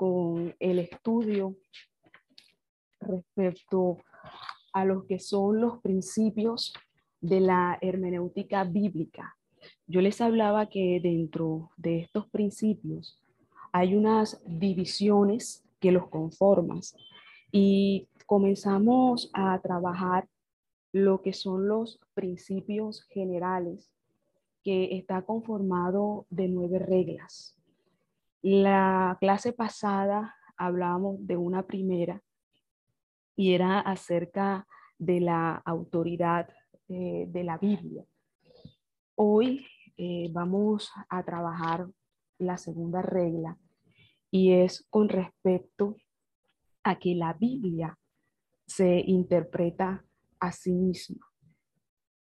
con el estudio respecto a lo que son los principios de la hermenéutica bíblica. Yo les hablaba que dentro de estos principios hay unas divisiones que los conforman y comenzamos a trabajar lo que son los principios generales que está conformado de nueve reglas. La clase pasada hablábamos de una primera y era acerca de la autoridad eh, de la Biblia. Hoy eh, vamos a trabajar la segunda regla y es con respecto a que la Biblia se interpreta a sí misma,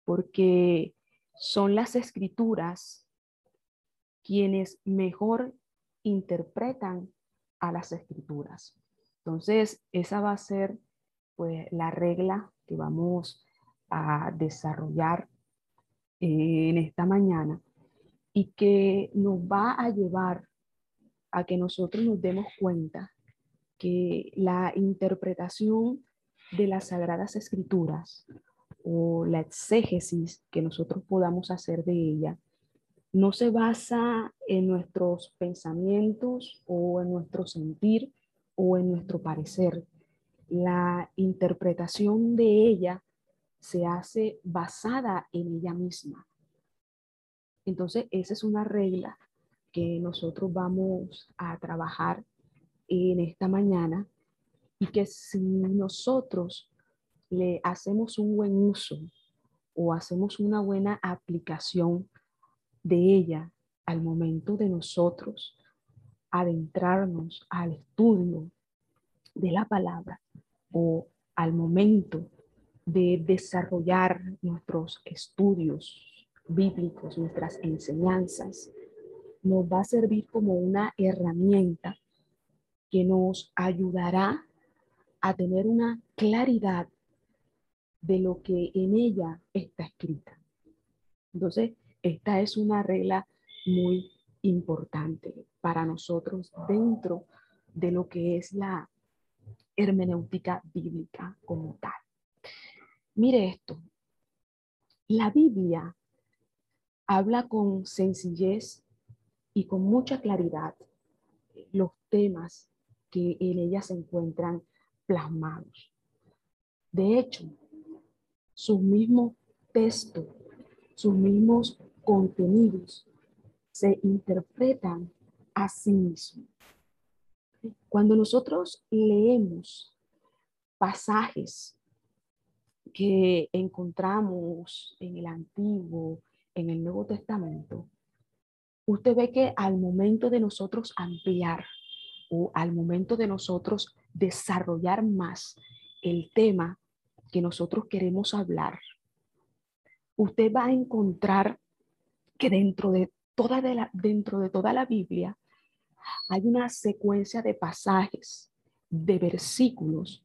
porque son las escrituras quienes mejor interpretan a las escrituras. Entonces, esa va a ser pues la regla que vamos a desarrollar eh, en esta mañana y que nos va a llevar a que nosotros nos demos cuenta que la interpretación de las sagradas escrituras o la exégesis que nosotros podamos hacer de ella no se basa en nuestros pensamientos o en nuestro sentir o en nuestro parecer. La interpretación de ella se hace basada en ella misma. Entonces, esa es una regla que nosotros vamos a trabajar en esta mañana y que si nosotros le hacemos un buen uso o hacemos una buena aplicación de ella al momento de nosotros adentrarnos al estudio de la palabra o al momento de desarrollar nuestros estudios bíblicos, nuestras enseñanzas, nos va a servir como una herramienta que nos ayudará a tener una claridad de lo que en ella está escrita. Entonces, esta es una regla muy importante para nosotros dentro de lo que es la hermenéutica bíblica como tal. Mire esto, la Biblia habla con sencillez y con mucha claridad los temas que en ella se encuentran plasmados. De hecho, su mismo texto, sus mismos contenidos se interpretan a sí mismos. Cuando nosotros leemos pasajes que encontramos en el Antiguo, en el Nuevo Testamento, usted ve que al momento de nosotros ampliar o al momento de nosotros desarrollar más el tema que nosotros queremos hablar, usted va a encontrar que dentro de toda, la, dentro de toda la Biblia hay una secuencia de pasajes, de versículos,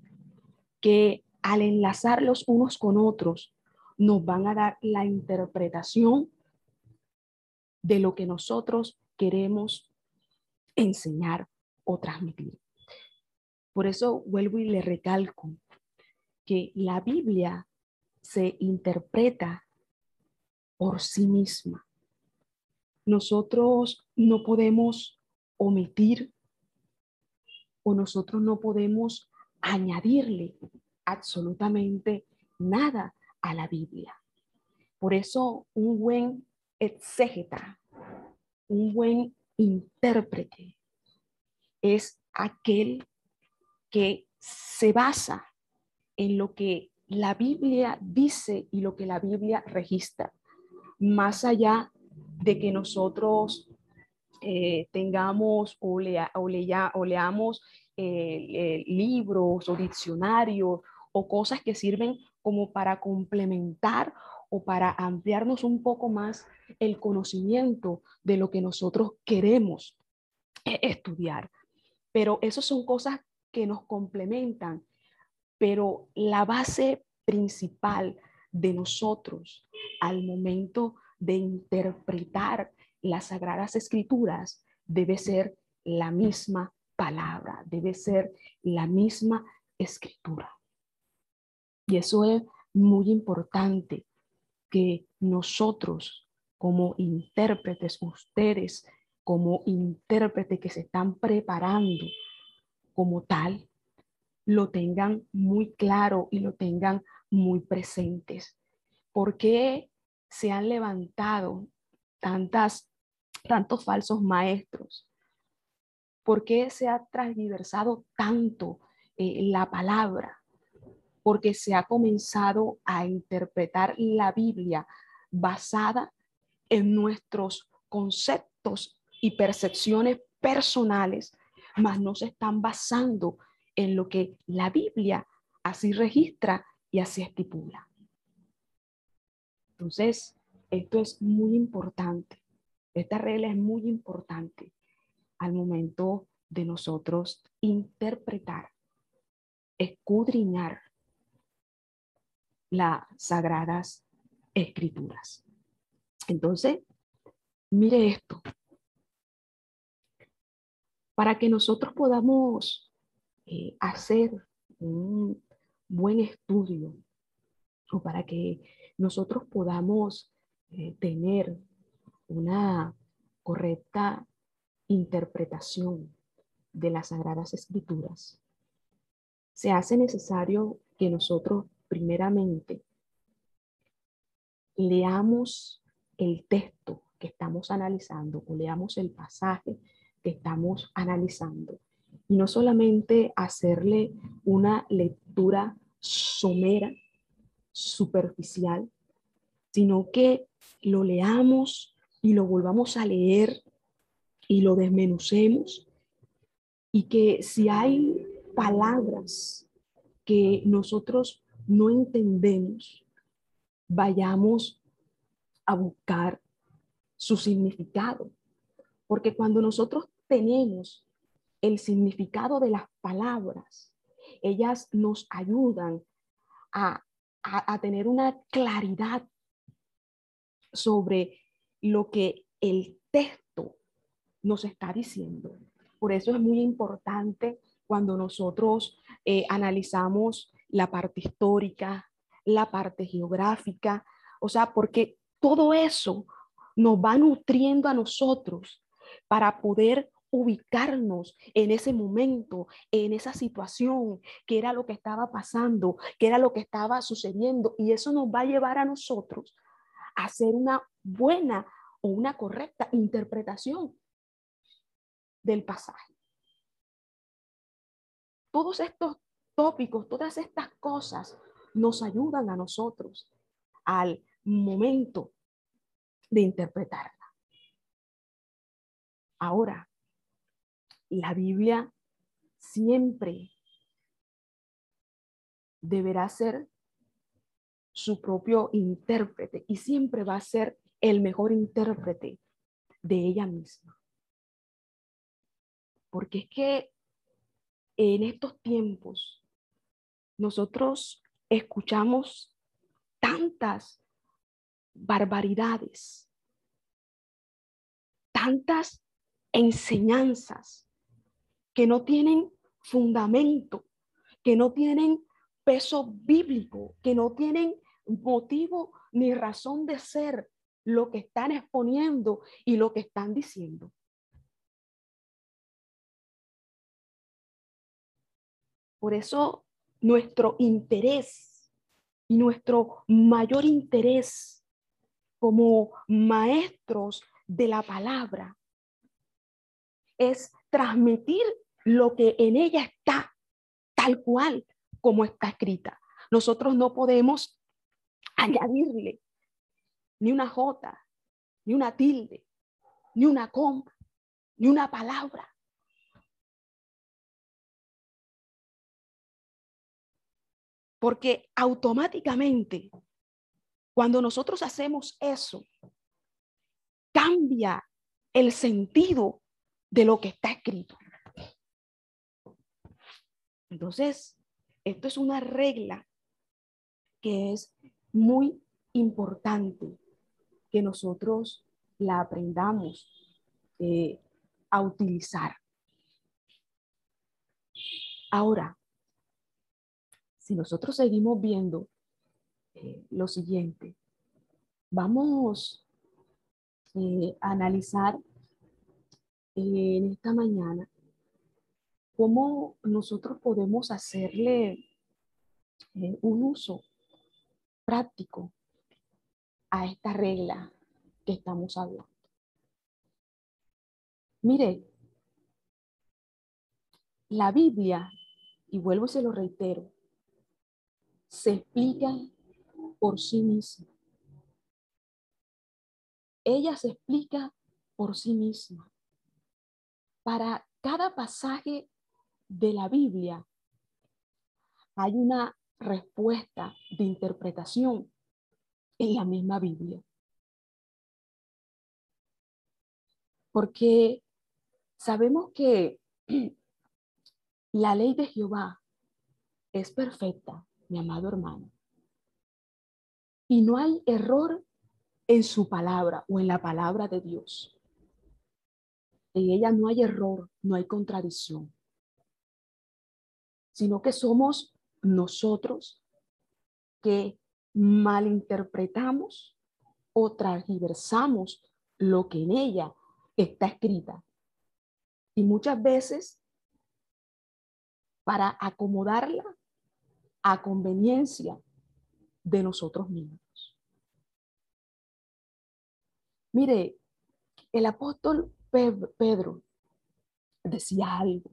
que al enlazarlos unos con otros, nos van a dar la interpretación de lo que nosotros queremos enseñar o transmitir. Por eso vuelvo y le recalco que la Biblia se interpreta por sí misma. Nosotros no podemos omitir o nosotros no podemos añadirle absolutamente nada a la Biblia. Por eso un buen exégeta, un buen intérprete es aquel que se basa en lo que la Biblia dice y lo que la Biblia registra, más allá de que nosotros eh, tengamos o, lea, o, o leamos eh, libros o diccionarios o cosas que sirven como para complementar o para ampliarnos un poco más el conocimiento de lo que nosotros queremos estudiar. Pero eso son cosas que nos complementan, pero la base principal de nosotros al momento de interpretar las sagradas escrituras debe ser la misma palabra, debe ser la misma escritura. Y eso es muy importante que nosotros como intérpretes, ustedes como intérpretes que se están preparando como tal, lo tengan muy claro y lo tengan muy presentes. ¿Por qué se han levantado tantas, tantos falsos maestros? ¿Por qué se ha transversado tanto eh, la palabra? Porque se ha comenzado a interpretar la Biblia basada en nuestros conceptos y percepciones personales, mas no se están basando en lo que la Biblia así registra y así estipula. Entonces, esto es muy importante. Esta regla es muy importante al momento de nosotros interpretar, escudriñar las sagradas escrituras. Entonces, mire esto. Para que nosotros podamos eh, hacer un buen estudio o para que nosotros podamos eh, tener una correcta interpretación de las Sagradas Escrituras, se hace necesario que nosotros primeramente leamos el texto que estamos analizando o leamos el pasaje que estamos analizando. Y no solamente hacerle una lectura somera, superficial, sino que lo leamos y lo volvamos a leer y lo desmenucemos y que si hay palabras que nosotros no entendemos, vayamos a buscar su significado. Porque cuando nosotros tenemos el significado de las palabras, ellas nos ayudan a, tener una claridad sobre lo que el texto nos está diciendo. Por eso es muy importante cuando nosotros eh, analizamos la parte histórica, la parte geográfica, o sea, porque todo eso nos va nutriendo a nosotros para poder ubicarnos en ese momento, en esa situación, que era lo que estaba pasando, que era lo que estaba sucediendo. Y eso nos va a llevar a nosotros a hacer una buena o una correcta interpretación del pasaje. Todos estos tópicos, todas estas cosas nos ayudan a nosotros al momento de interpretarla. Ahora, la Biblia siempre deberá ser su propio intérprete y siempre va a ser el mejor intérprete de ella misma. Porque es que en estos tiempos nosotros escuchamos tantas barbaridades, tantas enseñanzas que no tienen fundamento, que no tienen peso bíblico, que no tienen motivo ni razón de ser lo que están exponiendo y lo que están diciendo. Por eso nuestro interés y nuestro mayor interés como maestros de la palabra es transmitir lo que en ella está, tal cual como está escrita. Nosotros no podemos añadirle ni una J, ni una tilde, ni una coma, ni una palabra. Porque automáticamente, cuando nosotros hacemos eso, cambia el sentido de lo que está escrito. Entonces, esto es una regla que es muy importante que nosotros la aprendamos eh, a utilizar. Ahora, si nosotros seguimos viendo eh, lo siguiente, vamos eh, a analizar en esta mañana cómo nosotros podemos hacerle un uso práctico a esta regla que estamos hablando. Mire, la Biblia, y vuelvo y se lo reitero, se explica por sí misma. Ella se explica por sí misma. Para cada pasaje de la Biblia hay una respuesta de interpretación en la misma Biblia. Porque sabemos que la ley de Jehová es perfecta, mi amado hermano. Y no hay error en su palabra o en la palabra de Dios. En ella no hay error, no hay contradicción, sino que somos nosotros que malinterpretamos o transversamos lo que en ella está escrita. Y muchas veces, para acomodarla a conveniencia de nosotros mismos. Mire, el apóstol Pedro decía algo,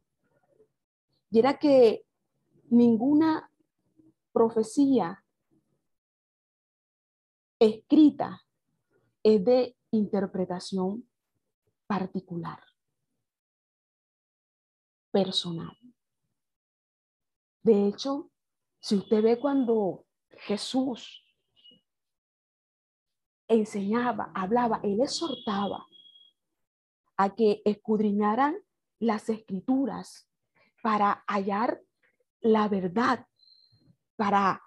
y era que ninguna profecía escrita es de interpretación particular, personal. De hecho, si usted ve cuando Jesús enseñaba, hablaba, él exhortaba a que escudriñaran las escrituras para hallar la verdad, para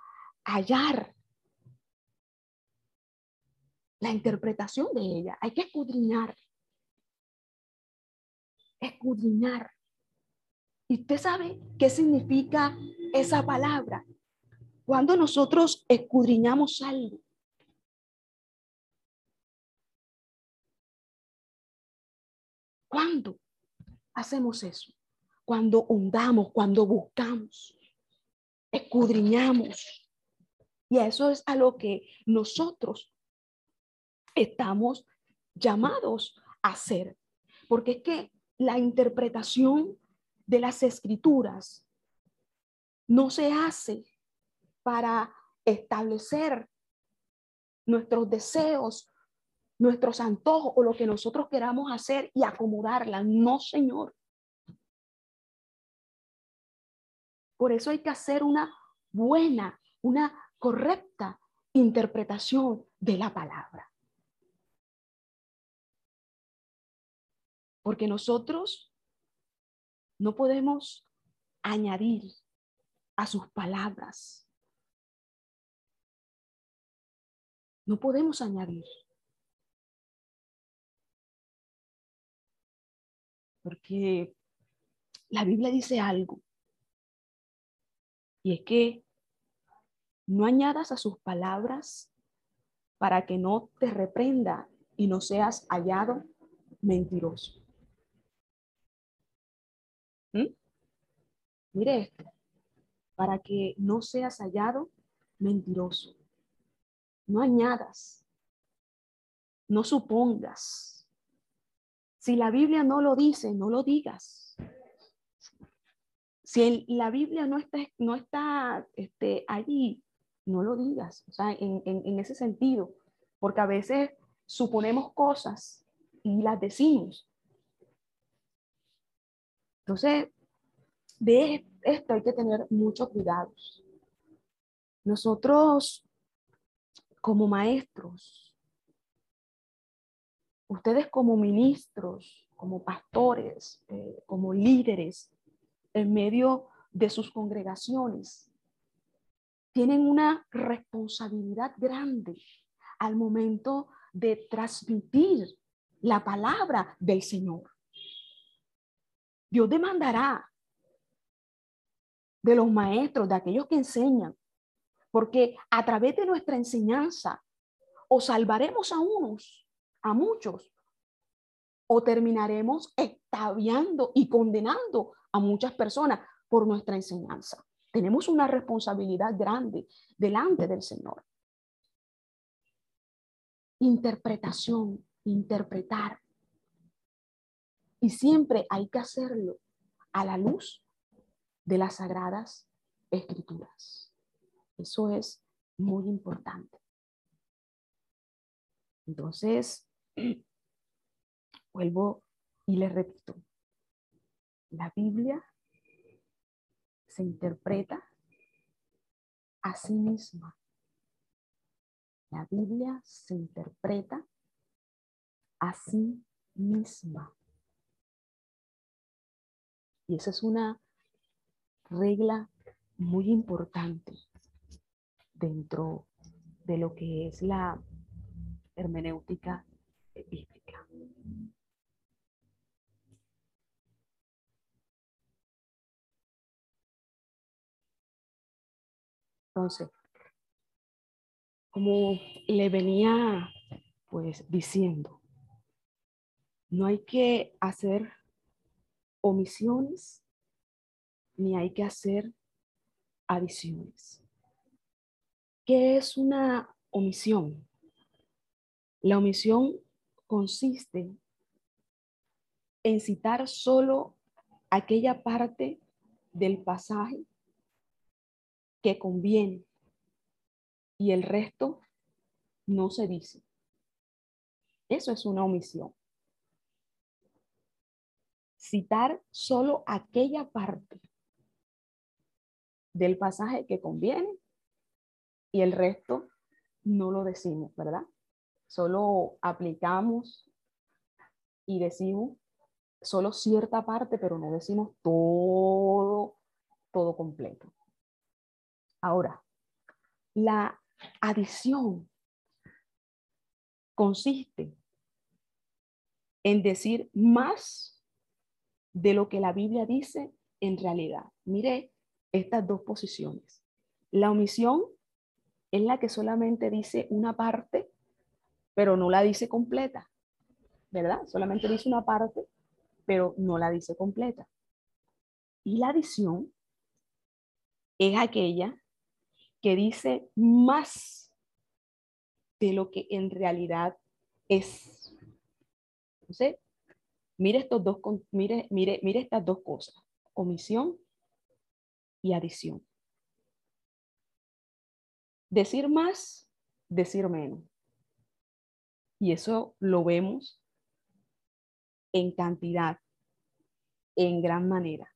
hallar la interpretación de ella. Hay que escudriñar. Escudriñar. ¿Y usted sabe qué significa esa palabra? Cuando nosotros escudriñamos algo. ¿Cuándo hacemos eso? Cuando hundamos, cuando buscamos, escudriñamos. Y eso es a lo que nosotros estamos llamados a hacer. Porque es que la interpretación de las escrituras no se hace para establecer nuestros deseos, nuestros antojos o lo que nosotros queramos hacer y acomodarla. No, Señor. Por eso hay que hacer una buena, una correcta interpretación de la palabra. Porque nosotros no podemos añadir a sus palabras. No podemos añadir. Porque la Biblia dice algo. Y es que no añadas a sus palabras para que no te reprenda y no seas hallado mentiroso. ¿Mm? Mire esto, para que no seas hallado mentiroso. No añadas, no supongas. Si la Biblia no lo dice, no lo digas. Si la Biblia no está, no está este, allí, no lo digas. O sea, en, en ese sentido, porque a veces suponemos cosas y las decimos, Entonces, de esto hay que tener mucho cuidado. Nosotros, como maestros, ustedes como ministros, como pastores, eh, como líderes, en medio de sus congregaciones, tienen una responsabilidad grande al momento de transmitir la palabra del Señor. Dios demandará de los maestros, de aquellos que enseñan, porque a través de nuestra enseñanza o salvaremos a unos, a muchos, o terminaremos extaviando y condenando a muchas personas por nuestra enseñanza. Tenemos una responsabilidad grande delante del Señor. Interpretación, interpretar. Y siempre hay que hacerlo a la luz de las sagradas escrituras. Eso es muy importante. Entonces, vuelvo y le repito, la Biblia se interpreta a sí misma. La Biblia se interpreta a sí misma. Y esa es una regla muy importante dentro de lo que es la hermenéutica bíblica. Entonces, como le venía pues diciendo, no hay que hacer omisiones ni hay que hacer adiciones. ¿Qué es una omisión? La omisión consiste en citar solo aquella parte del pasaje que conviene y el resto no se dice. Eso es una omisión. Citar solo aquella parte del pasaje que conviene y el resto no lo decimos, ¿verdad? Solo aplicamos y decimos solo cierta parte, pero no decimos todo, todo completo. Ahora, la adición consiste en decir más de lo que la Biblia dice en realidad. Mire estas dos posiciones. La omisión es la que solamente dice una parte, pero no la dice completa, ¿verdad? Solamente dice una parte, pero no la dice completa. Y la adición es aquella que dice más de lo que en realidad es. Entonces, mire, estos dos, mire, mire, mire estas dos cosas, omisión y adición. Decir más, decir menos. Y eso lo vemos en cantidad, en gran manera.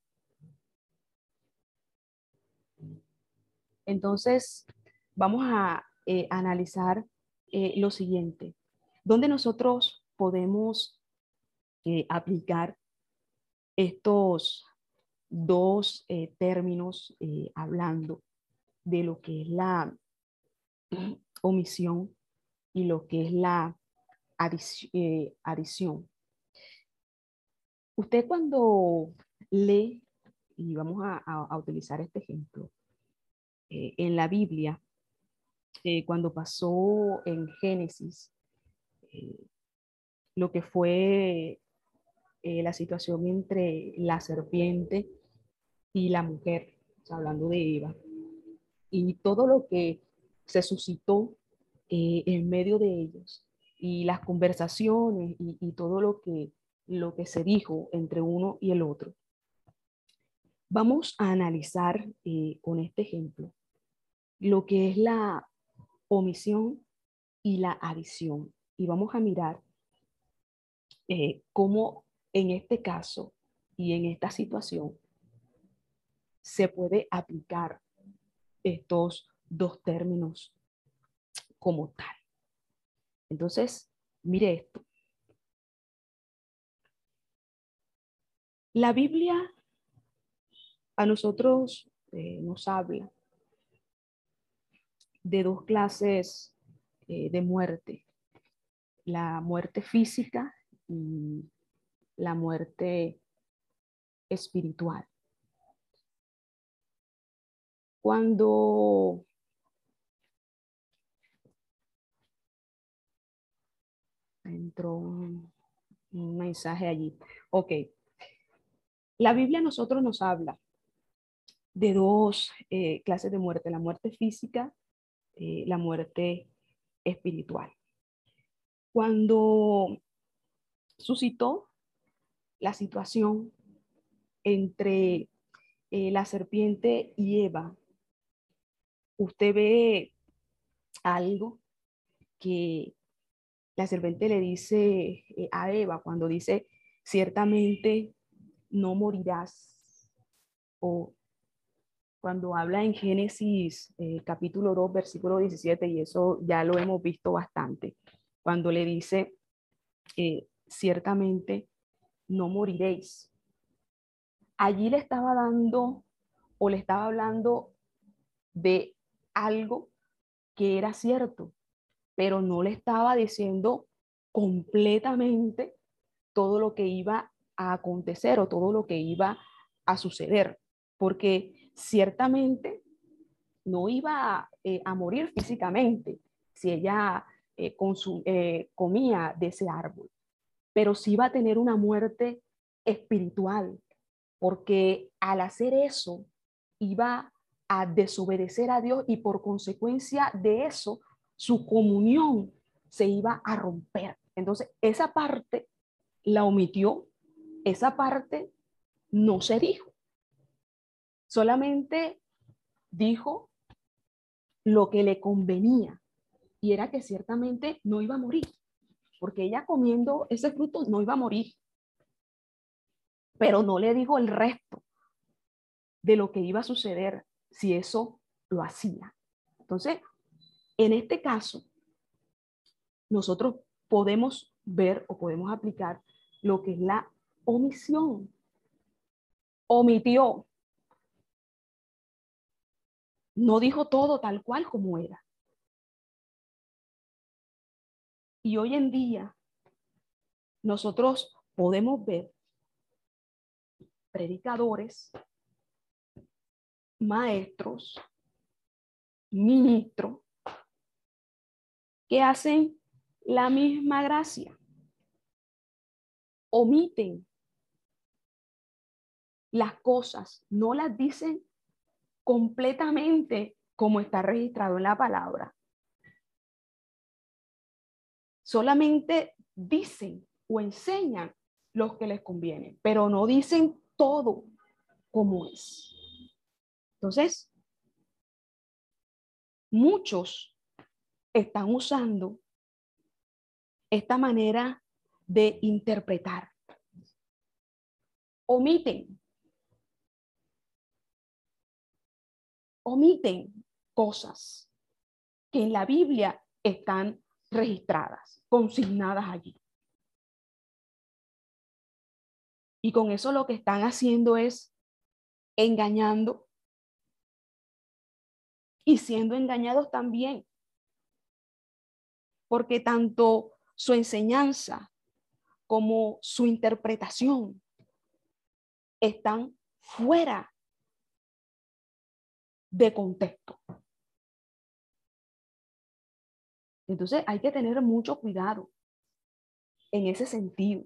Entonces, vamos a eh, analizar eh, lo siguiente. ¿Dónde nosotros podemos eh, aplicar estos dos términos hablando de lo que es la omisión y lo que es la adición. Usted cuando lee, y vamos a utilizar este ejemplo, eh, en la Biblia, eh, cuando pasó en Génesis, eh, lo que fue la situación entre la serpiente y la mujer, hablando de Eva, y todo lo que se suscitó en medio de ellos, y las conversaciones y, todo lo que, lo que se dijo entre uno y el otro. Vamos a analizar con este ejemplo lo que es la omisión y la adición. Y vamos a mirar eh, cómo en este caso Y en esta situación se puede aplicar estos dos términos como tal. Entonces, mire esto. La Biblia a nosotros eh, nos habla de dos clases eh, de muerte, la muerte física y la muerte espiritual. Cuando entró un, mensaje allí. Ok. La Biblia a nosotros nos habla de dos eh, clases de muerte, la muerte física, eh, la muerte espiritual. Cuando suscitó la situación entre eh, la serpiente y Eva, usted ve algo que la serpiente le dice eh, a Eva cuando dice, ciertamente no morirás. O cuando habla en Génesis eh, capítulo 2, versículo 17, y eso ya lo hemos visto bastante, cuando le dice, eh, ciertamente no moriréis. Allí le estaba dando o le estaba hablando de algo que era cierto, pero no le estaba diciendo completamente todo lo que iba a acontecer o todo lo que iba a suceder, porque ciertamente no iba eh, a morir físicamente si ella eh, eh, comía de ese árbol, pero sí iba a tener una muerte espiritual, porque al hacer eso iba a desobedecer a Dios y por consecuencia de eso su comunión se iba a romper. Entonces, esa parte la omitió, esa parte no se dijo. Solamente dijo lo que le convenía y era que ciertamente no iba a morir, porque ella comiendo ese fruto no iba a morir. Pero no le dijo el resto de lo que iba a suceder si eso lo hacía. Entonces, en este caso, nosotros podemos ver o podemos aplicar lo que es la omisión. Omitió. No dijo todo tal cual como era. Y hoy en día, nosotros podemos ver predicadores, maestros, ministros, que hacen la misma gracia. Omiten las cosas, no las dicen completamente como está registrado en la palabra. Solamente dicen o enseñan los que les conviene, pero no dicen todo como es. Entonces, muchos están usando esta manera de interpretar. Omiten. Omiten cosas que en la Biblia están registradas, consignadas allí. Y con eso lo que están haciendo es engañando y siendo engañados también porque tanto su enseñanza como su interpretación están fuera de contexto. Entonces hay que tener mucho cuidado en ese sentido.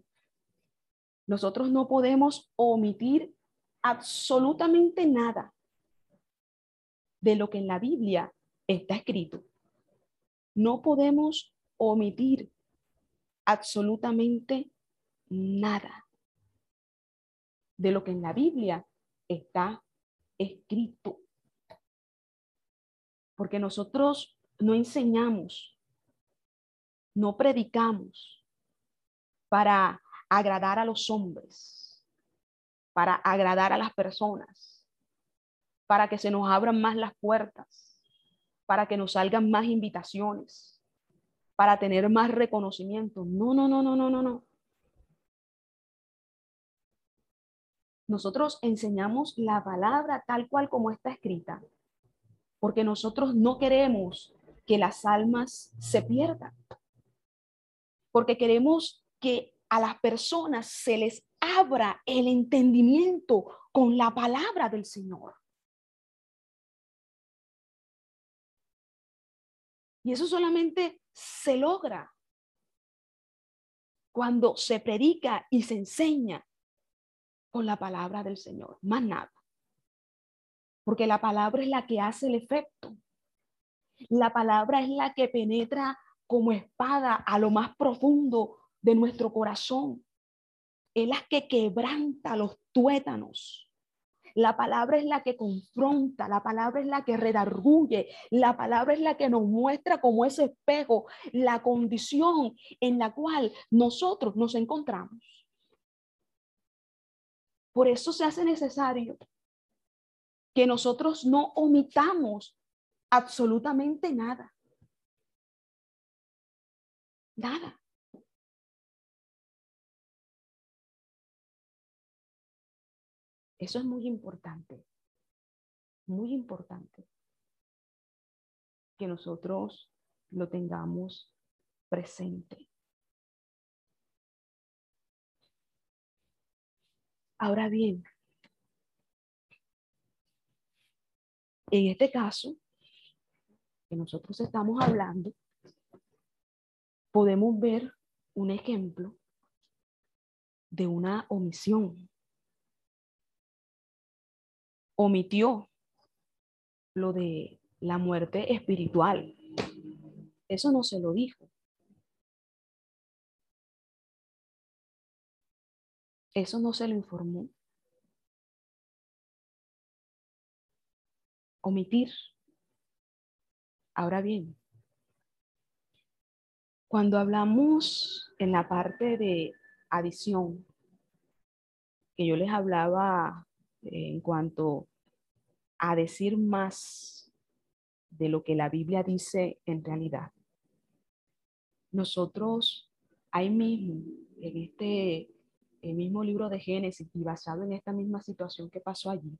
Nosotros no podemos omitir absolutamente nada de lo que en la Biblia está escrito. No podemos omitir absolutamente nada de lo que en la Biblia está escrito. Porque nosotros no enseñamos, no predicamos para agradar a los hombres. para agradar a las personas, para que se nos abran más las puertas, para que nos salgan más invitaciones, para tener más reconocimiento. No, no, no, no, no, no, no. Nosotros enseñamos la palabra tal cual como está escrita, porque nosotros no queremos que las almas se pierdan, porque queremos que a las personas se les abra el entendimiento con la palabra del Señor. Y eso solamente se logra cuando se predica y se enseña con la palabra del Señor, más nada. Porque la palabra es la que hace el efecto. La palabra es la que penetra como espada a lo más profundo de nuestro corazón. Es la que quebranta los tuétanos. La palabra es la que confronta, la palabra es la que redarguye, la palabra es la que nos muestra como ese espejo la condición en la cual nosotros nos encontramos. Por eso se hace necesario que nosotros no omitamos absolutamente nada. Nada. Eso es muy importante, muy importante que nosotros lo tengamos presente. Ahora bien, en este caso que nosotros estamos hablando, podemos ver un ejemplo de una omisión omitió lo de la muerte espiritual. Eso no se lo dijo. Eso no se lo informó. Omitir. Ahora bien, cuando hablamos en la parte de adición, que yo les hablaba en cuanto a decir más de lo que la Biblia dice en realidad. Nosotros ahí mismo, en este el mismo libro de Génesis y basado en esta misma situación que pasó allí,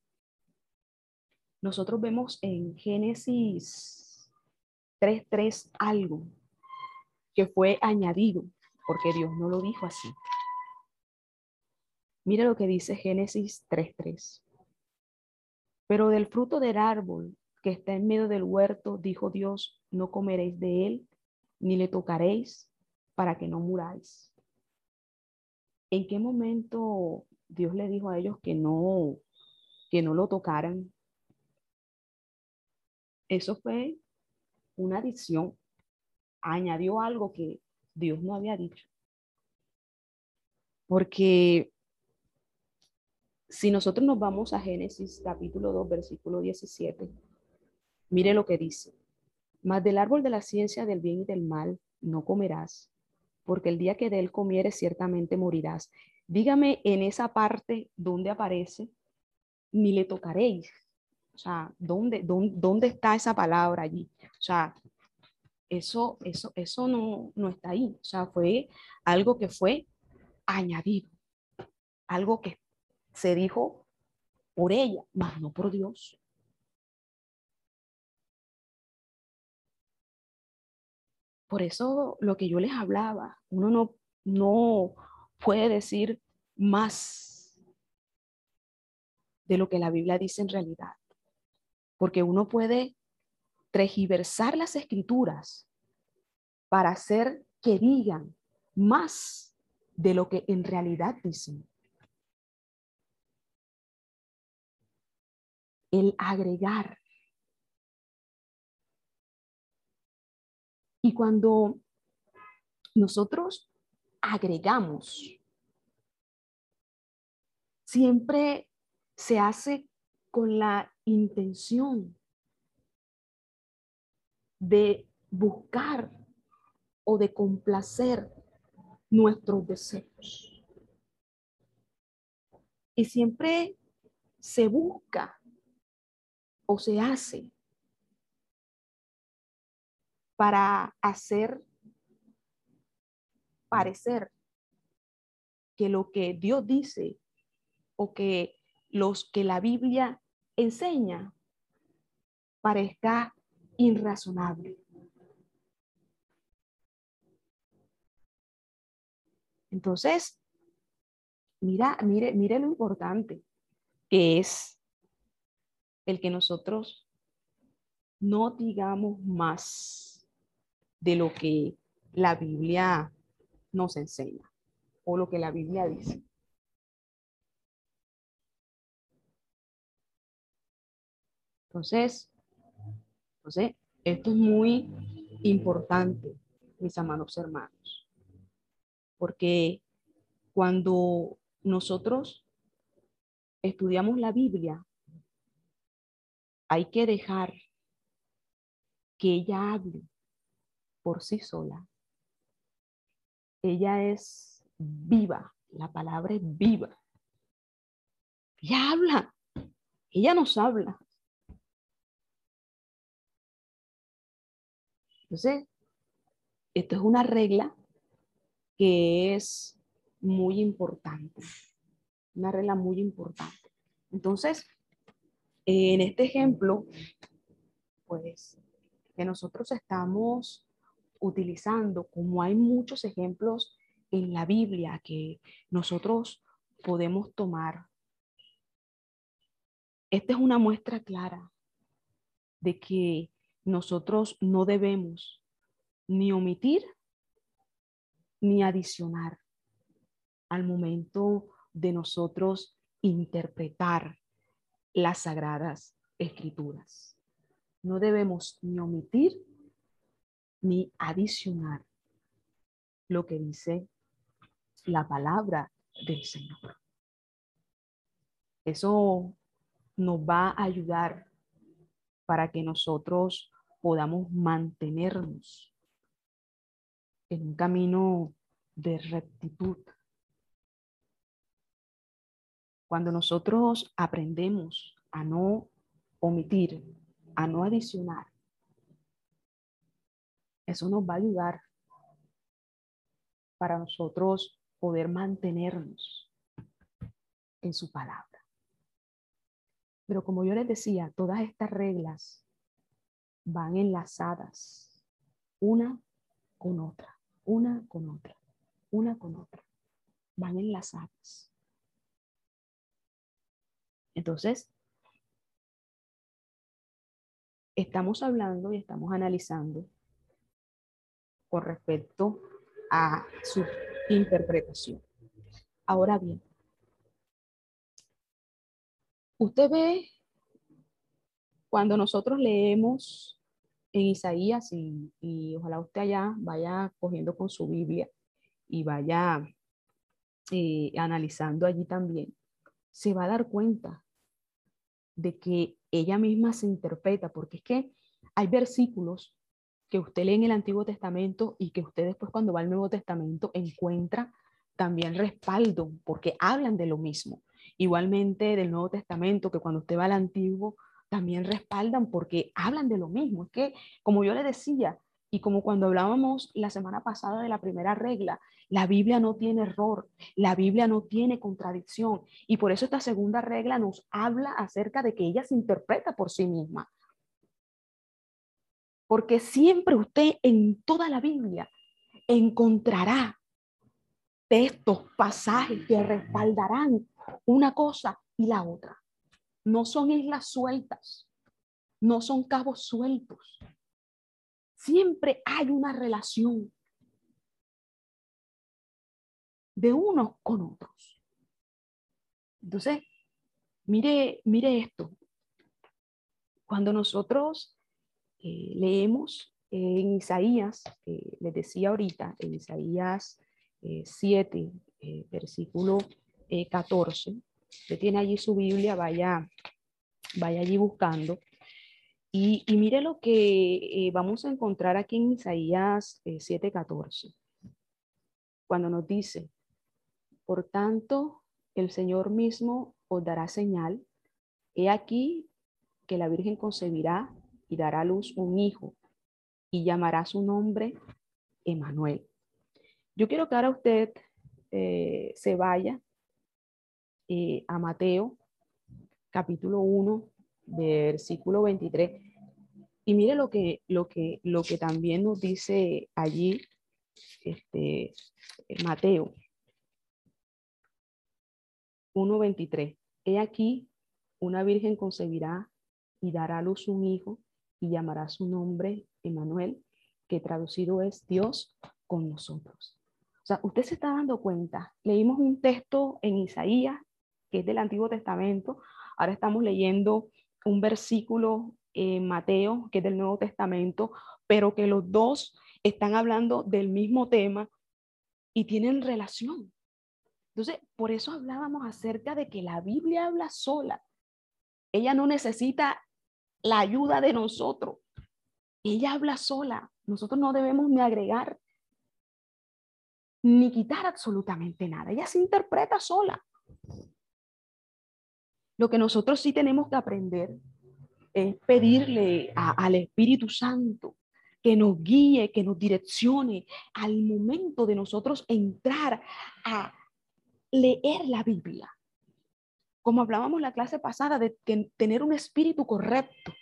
nosotros vemos en Génesis 3.3 algo que fue añadido, porque Dios no lo dijo así. Mira lo que dice Génesis 3.3. Pero del fruto del árbol que está en medio del huerto, dijo Dios, no comeréis de él, ni le tocaréis, para que no muráis. ¿En qué momento Dios le dijo a ellos que no, que no lo tocaran? Eso fue una adición. Añadió algo que Dios no había dicho. Porque si nosotros nos vamos a Génesis capítulo 2, versículo 17, mire lo que dice. Mas del árbol de la ciencia del bien y del mal no comerás, porque el día que de él comieres ciertamente morirás. Dígame en esa parte donde aparece, ni le tocaréis. O sea, ¿dónde, dónde, dónde está esa palabra allí? O sea, eso, eso, eso no, no está ahí. O sea, fue algo que fue añadido, algo que se dijo por ella, mas no por Dios. Por eso lo que yo les hablaba, uno no, no puede decir más de lo que la Biblia dice en realidad, porque uno puede tregiversar las escrituras para hacer que digan más de lo que en realidad dicen. el agregar. Y cuando nosotros agregamos, siempre se hace con la intención de buscar o de complacer nuestros deseos. y siempre se busca o se hace para hacer parecer que lo que Dios dice o que los que la Biblia enseña parezca irrazonable. Entonces, mira, mire, mire lo importante que es el que nosotros no digamos más de lo que la Biblia nos enseña o lo que la Biblia dice. Entonces, entonces, esto es muy importante, mis amados hermanos, porque cuando nosotros estudiamos la Biblia, hay que dejar que ella hable por sí sola. Ella es viva, la palabra es viva. Ella habla, ella nos habla. Entonces, esto es una regla que es muy importante, una regla muy importante. Entonces, en este ejemplo, pues, que nosotros estamos utilizando, como hay muchos ejemplos en la Biblia que nosotros podemos tomar, esta es una muestra clara de que nosotros no debemos ni omitir ni adicionar al momento de nosotros interpretar las sagradas escrituras. No debemos ni omitir ni adicionar lo que dice la palabra del Señor. Eso nos va a ayudar para que nosotros podamos mantenernos en un camino de rectitud. Cuando nosotros aprendemos a no omitir, a no adicionar, eso nos va a ayudar para nosotros poder mantenernos en su palabra. Pero como yo les decía, todas estas reglas van enlazadas una con otra, una con otra, una con otra. Van enlazadas. Entonces, estamos hablando y estamos analizando con respecto a su interpretación. Ahora bien, usted ve cuando nosotros leemos en Isaías, y, ojalá usted allá vaya cogiendo con su Biblia y vaya eh, analizando allí también, se va a dar cuenta de que ella misma se interpreta, porque es que hay versículos que usted lee en el Antiguo Testamento y que usted después cuando va al Nuevo Testamento encuentra también respaldo, porque hablan de lo mismo. Igualmente del Nuevo Testamento, que cuando usted va al Antiguo también respaldan porque hablan de lo mismo. Es que, como yo le decía, y como cuando hablábamos la semana pasada de la primera regla, la Biblia no tiene error, la Biblia no tiene contradicción. Y por eso esta segunda regla nos habla acerca de que ella se interpreta por sí misma. Porque siempre usted en toda la Biblia encontrará textos, pasajes que respaldarán una cosa y la otra. No son islas sueltas, no son cabos sueltos. Siempre hay una relación de unos con otros. Entonces, mire, mire esto. Cuando nosotros eh, leemos en Isaías, les decía ahorita, en Isaías 7, eh, eh, versículo 14, Usted tiene allí su Biblia, vaya, vaya allí buscando. Y, mire lo que eh, vamos a encontrar aquí en Isaías 7:14, eh, cuando nos dice, por tanto, el Señor mismo os dará señal. He aquí que la Virgen concebirá y dará a luz un hijo y llamará su nombre Emanuel. Yo quiero que ahora usted eh, se vaya eh, a Mateo capítulo 1, versículo 23. Y mire lo que, lo que, lo que también nos dice allí este, Mateo 1.23. He aquí, una virgen concebirá y dará a luz un hijo y llamará su nombre Emanuel, que traducido es Dios con nosotros. O sea, usted se está dando cuenta. Leímos un texto en Isaías, que es del Antiguo Testamento. Ahora estamos leyendo un versículo en Mateo, que es del Nuevo Testamento, pero que los dos están hablando del mismo tema y tienen relación. Entonces, por eso hablábamos acerca de que la Biblia habla sola. Ella no necesita la ayuda de nosotros. Ella habla sola. Nosotros no debemos ni agregar ni quitar absolutamente nada. Ella se interpreta sola. Lo que nosotros sí tenemos que aprender es pedirle al Espíritu Santo que nos guíe, que nos direccione al momento de nosotros entrar a leer la Biblia. Como hablábamos la clase pasada, de tener un espíritu correcto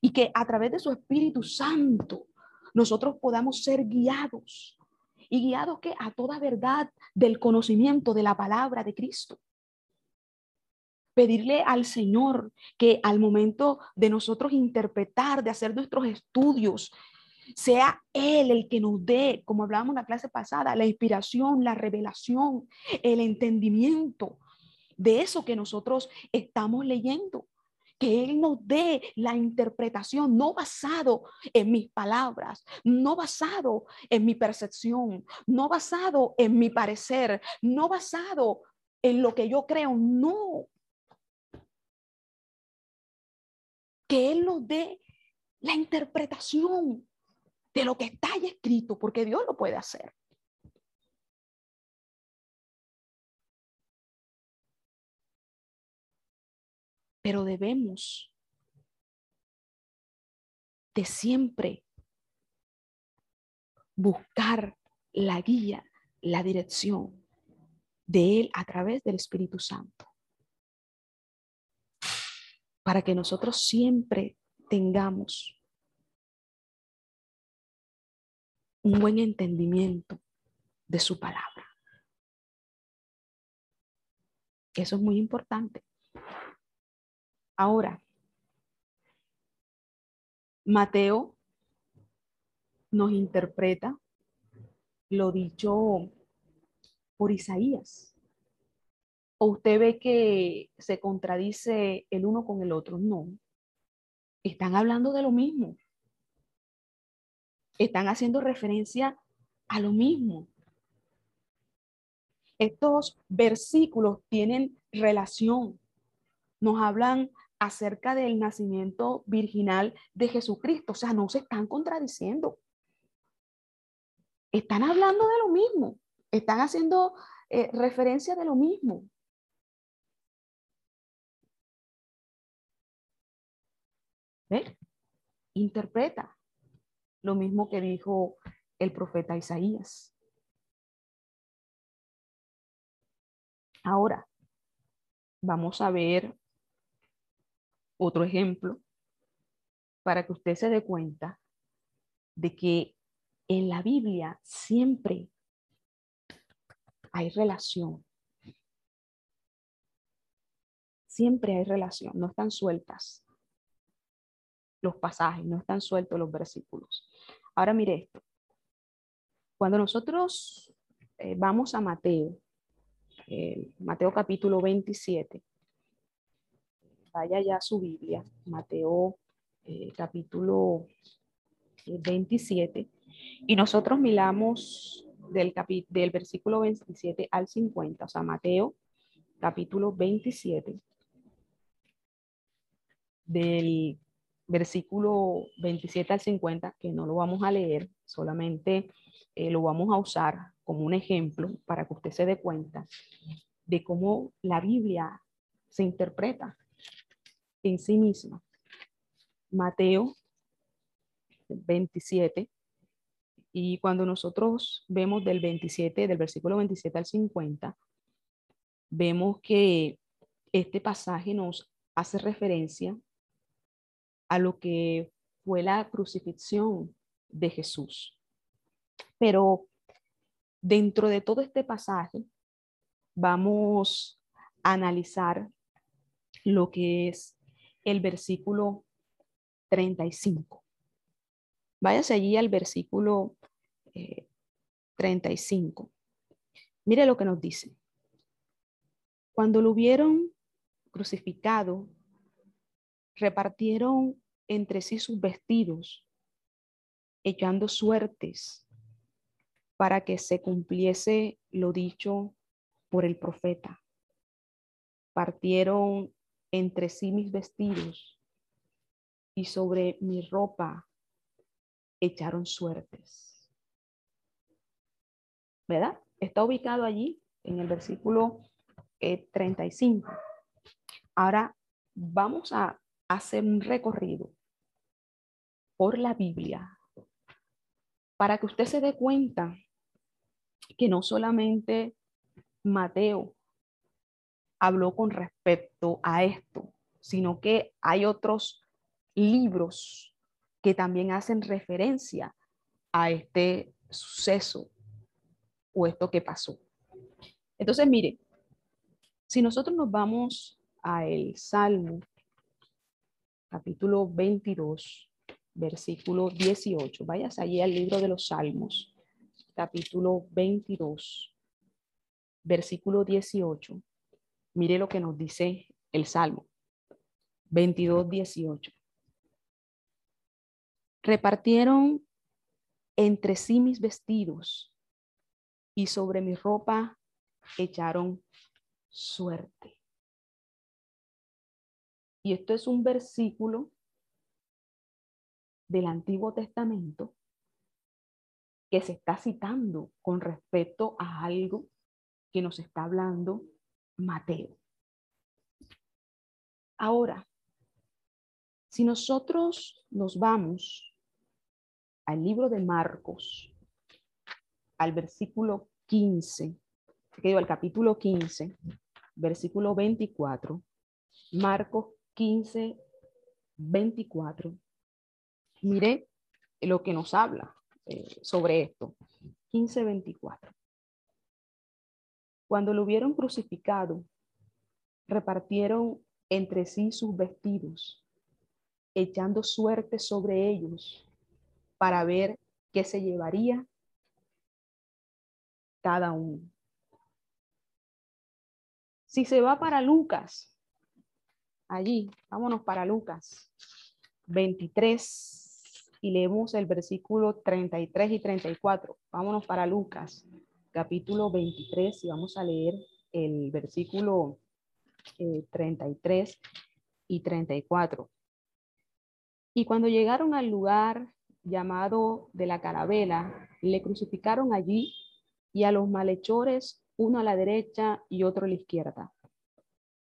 y que a través de su Espíritu Santo nosotros podamos ser guiados y guiados que a toda verdad del conocimiento de la palabra de Cristo. Pedirle al Señor que al momento de nosotros interpretar, de hacer nuestros estudios, sea Él el que nos dé, como hablábamos en la clase pasada, la inspiración, la revelación, el entendimiento de eso que nosotros estamos leyendo. Que Él nos dé la interpretación, no basado en mis palabras, no basado en mi percepción, no basado en mi parecer, no basado en lo que yo creo, no. Que Él nos dé la interpretación de lo que está ahí escrito, porque Dios lo puede hacer. Pero debemos de siempre buscar la guía, la dirección de Él a través del Espíritu Santo. Para que nosotros siempre tengamos un buen entendimiento de su palabra. Eso es muy importante. Ahora, Mateo nos interpreta lo dicho por Isaías. ¿O usted ve que se contradice el uno con el otro? No. Están hablando de lo mismo están haciendo referencia a lo mismo. Estos versículos tienen relación. Nos hablan acerca del nacimiento virginal de Jesucristo. O sea, no se están contradiciendo. Están hablando de lo mismo. Están haciendo eh, referencia de lo mismo. ¿Ve? Interpreta lo mismo que dijo el profeta Isaías. Ahora, vamos a ver otro ejemplo para que usted se dé cuenta de que en la Biblia siempre hay relación. Siempre hay relación, no están sueltas los pasajes, no están sueltos los versículos. Ahora mire esto. Cuando nosotros eh, vamos a Mateo, eh, Mateo capítulo 27, vaya ya su Biblia, Mateo eh, capítulo 27, y nosotros miramos del, del versículo 27 al 50, o sea, Mateo capítulo 27, del versículo 27 al 50, que no lo vamos a leer, solamente eh, lo vamos a usar como un ejemplo para que usted se dé cuenta de cómo la Biblia se interpreta en sí misma. Mateo 27, y cuando nosotros vemos del 27, del versículo 27 al 50, vemos que este pasaje nos hace referencia a lo que fue la crucifixión de Jesús. Pero dentro de todo este pasaje, vamos a analizar lo que es el versículo 35. Váyase allí al versículo 35. Eh, Mire lo que nos dice. Cuando lo hubieron crucificado, repartieron entre sí sus vestidos, echando suertes para que se cumpliese lo dicho por el profeta. Partieron entre sí mis vestidos y sobre mi ropa echaron suertes. ¿Verdad? Está ubicado allí en el versículo 35. Eh, Ahora vamos a hacer un recorrido por la Biblia para que usted se dé cuenta que no solamente Mateo habló con respecto a esto, sino que hay otros libros que también hacen referencia a este suceso o esto que pasó. Entonces, mire, si nosotros nos vamos a el Salmo, capítulo 22, versículo 18, vayas allí al libro de los Salmos, capítulo 22, versículo 18. Mire lo que nos dice el Salmo 22, 18 repartieron entre sí mis vestidos y sobre mi ropa echaron suerte. Y esto es un versículo del Antiguo Testamento que se está citando con respecto a algo que nos está hablando Mateo. Ahora, si nosotros nos vamos al libro de Marcos, al versículo 15, que al capítulo 15, versículo 24, Marcos 15, 24. Mire lo que nos habla eh, sobre esto. 15, 24. Cuando lo hubieron crucificado, repartieron entre sí sus vestidos, echando suerte sobre ellos para ver qué se llevaría cada uno. Si se va para Lucas, allí, vámonos para Lucas 23 y leemos el versículo 33 y 34. Vámonos para Lucas, capítulo 23 y vamos a leer el versículo 33 eh, y 34. Y cuando llegaron al lugar llamado de la carabela, le crucificaron allí y a los malhechores, uno a la derecha y otro a la izquierda.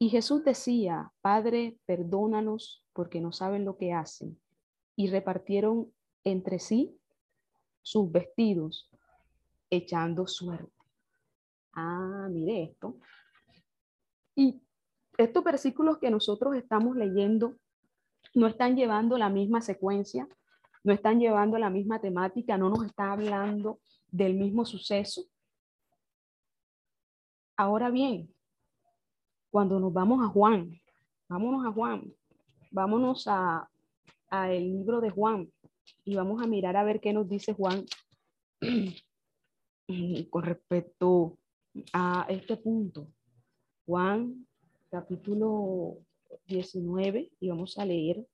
Y Jesús decía, Padre, perdónanos porque no saben lo que hacen. Y repartieron entre sí sus vestidos, echando suerte. Ah, mire esto. Y estos versículos que nosotros estamos leyendo no están llevando la misma secuencia, no están llevando la misma temática, no nos está hablando del mismo suceso. Ahora bien, cuando nos vamos a Juan, vámonos a Juan, vámonos a, el libro de Juan y vamos a mirar a ver qué nos dice Juan con respecto a este punto. Juan capítulo 19 y vamos a leer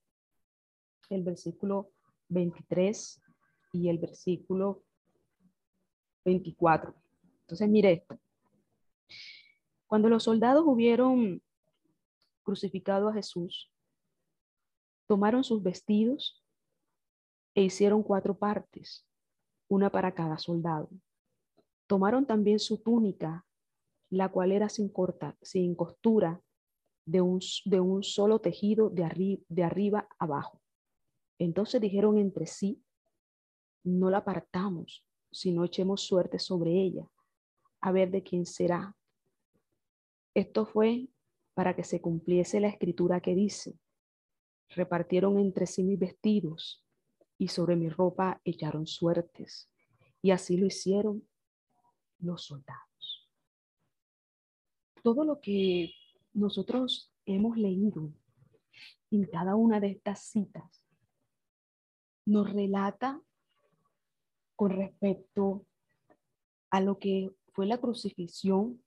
el versículo 23 y el versículo 24. Entonces, mire esto. Cuando los soldados hubieron crucificado a Jesús, tomaron sus vestidos e hicieron cuatro partes, una para cada soldado. Tomaron también su túnica la cual era sin, corta, sin costura, de un, de un solo tejido de, de arriba abajo. Entonces dijeron entre sí, no la apartamos, sino echemos suerte sobre ella, a ver de quién será. Esto fue para que se cumpliese la escritura que dice, repartieron entre sí mis vestidos y sobre mi ropa echaron suertes. Y así lo hicieron los soldados. Todo lo que nosotros hemos leído en cada una de estas citas nos relata con respecto a lo que fue la crucifixión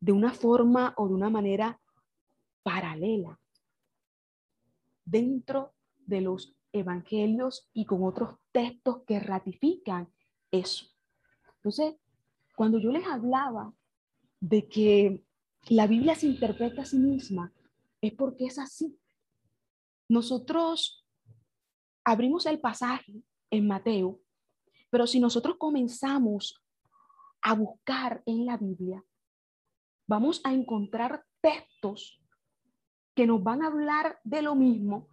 de una forma o de una manera paralela dentro de los evangelios y con otros textos que ratifican eso. Entonces, cuando yo les hablaba de que la Biblia se interpreta a sí misma, es porque es así. Nosotros abrimos el pasaje en Mateo, pero si nosotros comenzamos a buscar en la Biblia, vamos a encontrar textos que nos van a hablar de lo mismo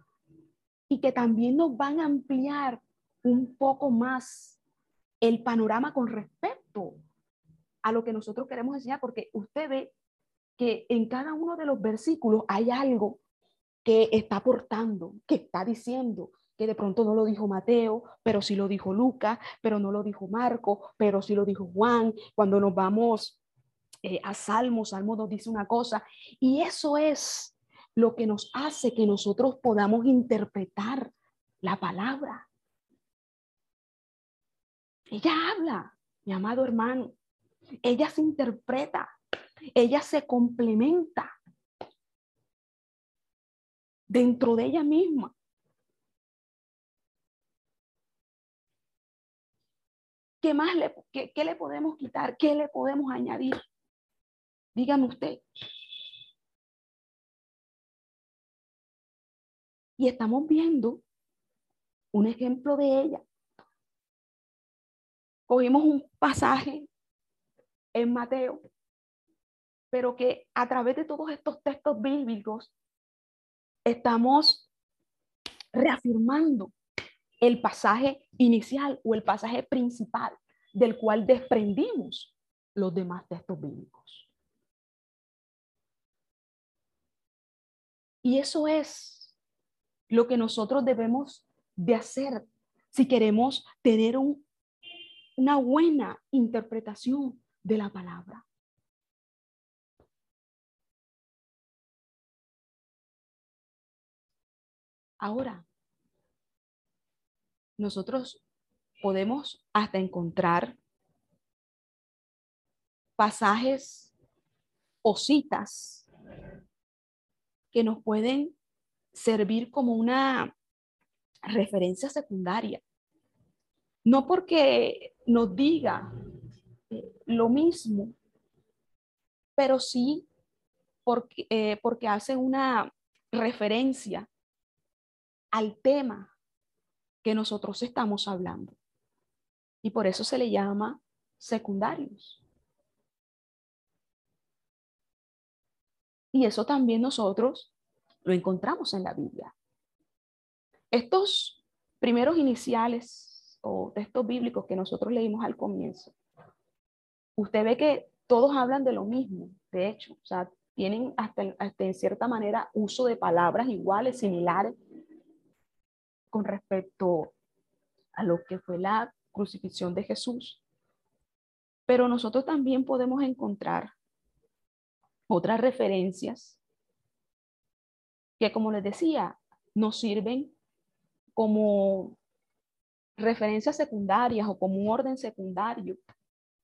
y que también nos van a ampliar un poco más el panorama con respecto a lo que nosotros queremos enseñar, porque usted ve que en cada uno de los versículos hay algo que está aportando, que está diciendo, que de pronto no lo dijo Mateo, pero sí lo dijo Lucas, pero no lo dijo Marco, pero sí lo dijo Juan. Cuando nos vamos eh, a Salmos, Salmo nos dice una cosa, y eso es lo que nos hace que nosotros podamos interpretar la palabra. Ella habla, mi amado hermano. Ella se interpreta, ella se complementa dentro de ella misma. ¿Qué más le, qué, qué le podemos quitar? ¿Qué le podemos añadir? Dígame usted. Y estamos viendo un ejemplo de ella. Cogimos un pasaje en Mateo, pero que a través de todos estos textos bíblicos estamos reafirmando el pasaje inicial o el pasaje principal del cual desprendimos los demás textos bíblicos. Y eso es lo que nosotros debemos de hacer si queremos tener una buena interpretación de la palabra. Ahora, nosotros podemos hasta encontrar pasajes o citas que nos pueden servir como una referencia secundaria. No porque nos diga eh, lo mismo, pero sí porque, eh, porque hace una referencia al tema que nosotros estamos hablando. Y por eso se le llama secundarios. Y eso también nosotros lo encontramos en la Biblia. Estos primeros iniciales o textos bíblicos que nosotros leímos al comienzo, usted ve que todos hablan de lo mismo, de hecho, o sea, tienen hasta, hasta en cierta manera uso de palabras iguales, similares, con respecto a lo que fue la crucifixión de Jesús. Pero nosotros también podemos encontrar otras referencias que como les decía, nos sirven como referencias secundarias o como un orden secundario,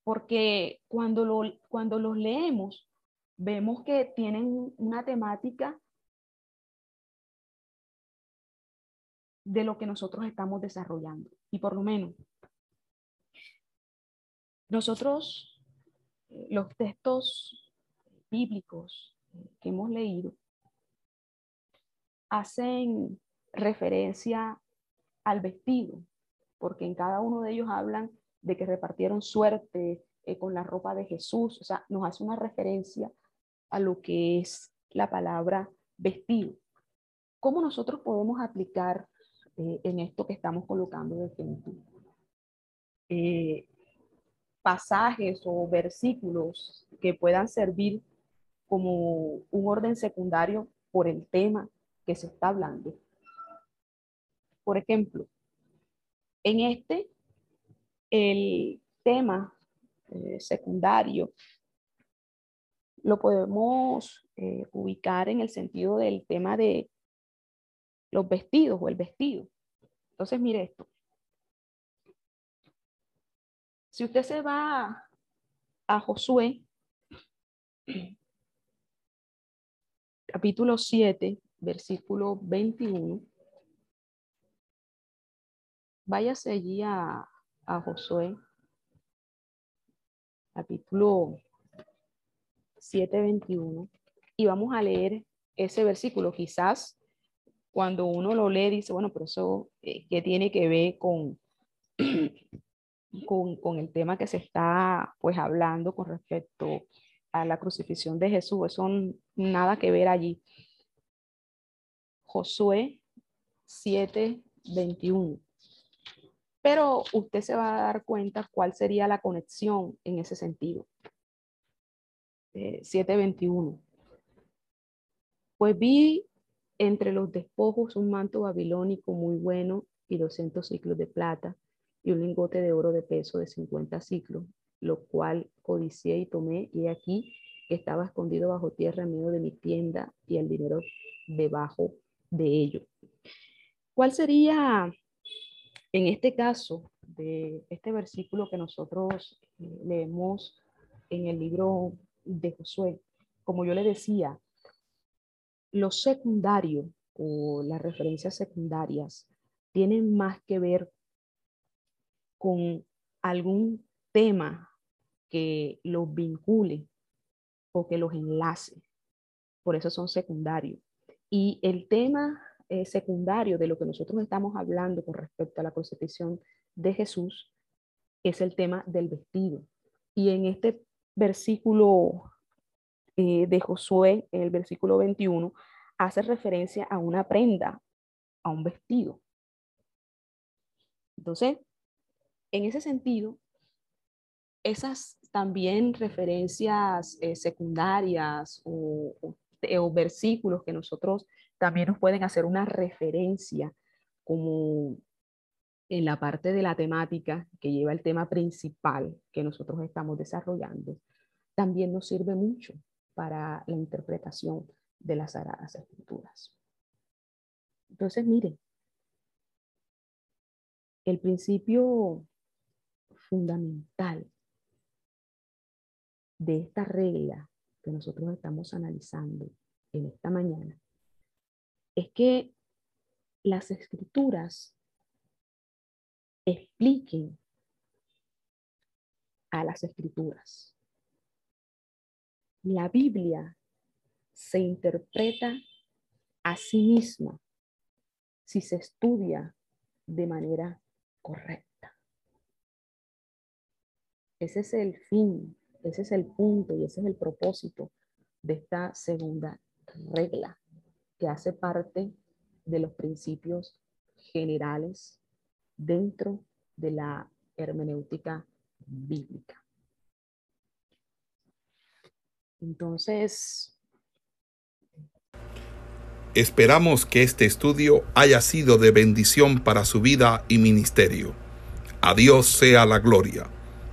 porque cuando, lo, cuando los leemos, vemos que tienen una temática de lo que nosotros estamos desarrollando. Y por lo menos, nosotros, los textos bíblicos que hemos leído, hacen referencia al vestido, porque en cada uno de ellos hablan de que repartieron suerte, eh, con la ropa de Jesús, o sea, nos hace una referencia a lo que es la palabra vestido. ¿Cómo nosotros podemos aplicar eh, en esto que estamos colocando de frente? Eh, pasajes o versículos que puedan servir como un orden secundario por el tema que se está hablando. Por ejemplo, en este, el tema eh, secundario lo podemos eh, ubicar en el sentido del tema de los vestidos o el vestido. Entonces, mire esto. Si usted se va a Josué, capítulo 7, versículo 21, váyase allí a, a Josué, capítulo 7, 21, y vamos a leer ese versículo. Quizás cuando uno lo lee dice, bueno, pero eso, eh, ¿qué tiene que ver con, con, el tema que se está pues hablando con respecto a la crucifixión de Jesús. Eso nada que ver allí. Josué 7, 21. Pero usted se va a dar cuenta cuál sería la conexión en ese sentido. Eh, 7.21. Pues vi entre los despojos un manto babilónico muy bueno y 200 ciclos de plata y un lingote de oro de peso de 50 ciclos, lo cual codicié y tomé, y aquí estaba escondido bajo tierra en medio de mi tienda y el dinero debajo de ello. ¿Cuál sería, en este caso, de este versículo que nosotros eh, leemos en el libro de Josué? Como yo le decía, lo secundario o las referencias secundarias tienen más que ver con algún tema que los vincule o que los enlace. Por eso son secundarios. Y el tema eh, secundario de lo que nosotros estamos hablando con respecto a la crucifixión de Jesús es el tema del vestido. Y en este versículo eh, de Josué, en el versículo 21, hace referencia a una prenda, a un vestido. Entonces, en ese sentido, esas también referencias eh, secundarias o, o, versículos que nosotros también nos pueden hacer una referencia como en la parte de la temática que lleva el tema principal que nosotros estamos desarrollando, también nos sirve mucho para la interpretación de las Sagradas Escrituras. Entonces, miren, el principio fundamental de esta regla que nosotros estamos analizando en esta mañana es que las escrituras expliquen a las escrituras. La Biblia se interpreta a sí misma si se estudia de manera correcta. Ese es el fin, ese es el punto y ese es el propósito de esta segunda regla que hace parte de los principios generales dentro de la hermenéutica bíblica. Entonces... Esperamos que este estudio haya sido de bendición para su vida y ministerio. A Dios sea la gloria.